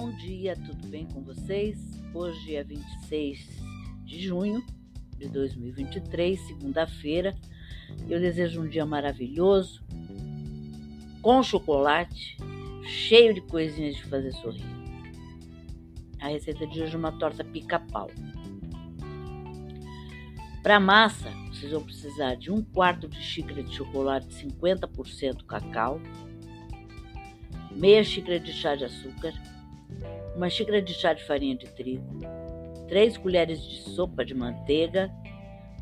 Bom dia, tudo bem com vocês? Hoje é 26 de junho de 2023, segunda-feira. Eu desejo um dia maravilhoso, com chocolate, cheio de coisinhas de fazer sorrir. A receita de hoje é uma torta pica-pau. Para massa, vocês vão precisar de um quarto de xícara de chocolate 50% cacau, meia xícara de chá de açúcar, uma xícara de chá de farinha de trigo, 3 colheres de sopa de manteiga,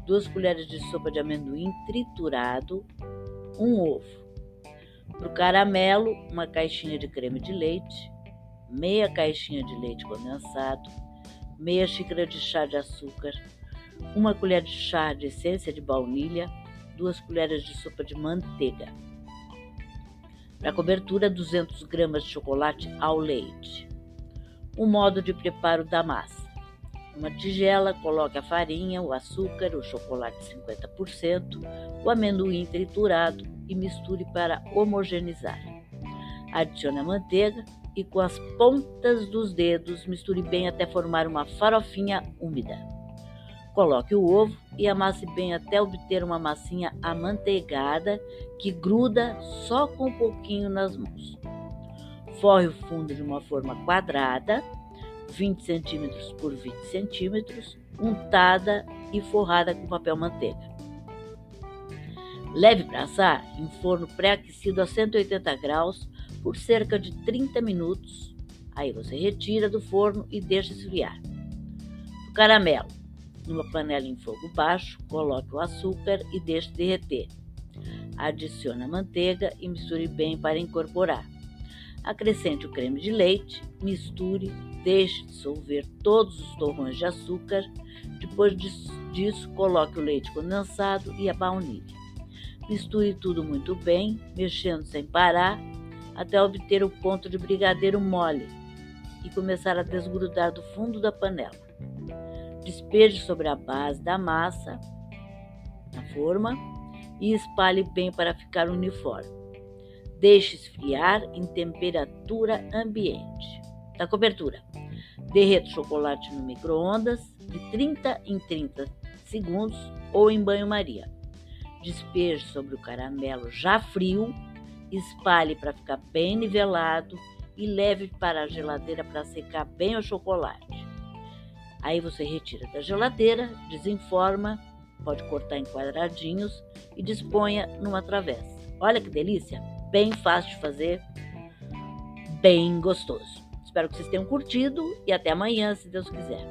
2 colheres de sopa de amendoim triturado, um ovo. Para o caramelo, uma caixinha de creme de leite, meia caixinha de leite condensado, meia xícara de chá de açúcar, uma colher de chá de essência de baunilha, duas colheres de sopa de manteiga. Para cobertura, 200 gramas de chocolate ao leite. O modo de preparo da massa. Uma tigela, coloque a farinha, o açúcar, o chocolate 50%, o amendoim triturado e misture para homogeneizar. Adicione a manteiga e com as pontas dos dedos misture bem até formar uma farofinha úmida. Coloque o ovo e amasse bem até obter uma massinha amanteigada que gruda só com um pouquinho nas mãos. Forre o fundo de uma forma quadrada, 20 centímetros por 20 centímetros, untada e forrada com papel manteiga. Leve para assar em forno pré-aquecido a 180 graus por cerca de 30 minutos. Aí você retira do forno e deixa esfriar. O caramelo. Numa panela em fogo baixo, coloque o açúcar e deixe derreter. Adicione a manteiga e misture bem para incorporar. Acrescente o creme de leite, misture, deixe dissolver todos os torrões de açúcar. Depois disso, coloque o leite condensado e a baunilha. Misture tudo muito bem, mexendo sem parar, até obter o ponto de brigadeiro mole e começar a desgrudar do fundo da panela. Despeje sobre a base da massa, na forma, e espalhe bem para ficar uniforme. Deixe esfriar em temperatura ambiente. Da cobertura. Derreta o chocolate no micro-ondas de 30 em 30 segundos ou em banho-maria. Despeje sobre o caramelo já frio, espalhe para ficar bem nivelado e leve para a geladeira para secar bem o chocolate. Aí você retira da geladeira, desenforma, pode cortar em quadradinhos e disponha numa travessa. Olha que delícia! Bem fácil de fazer, bem gostoso. Espero que vocês tenham curtido e até amanhã, se Deus quiser.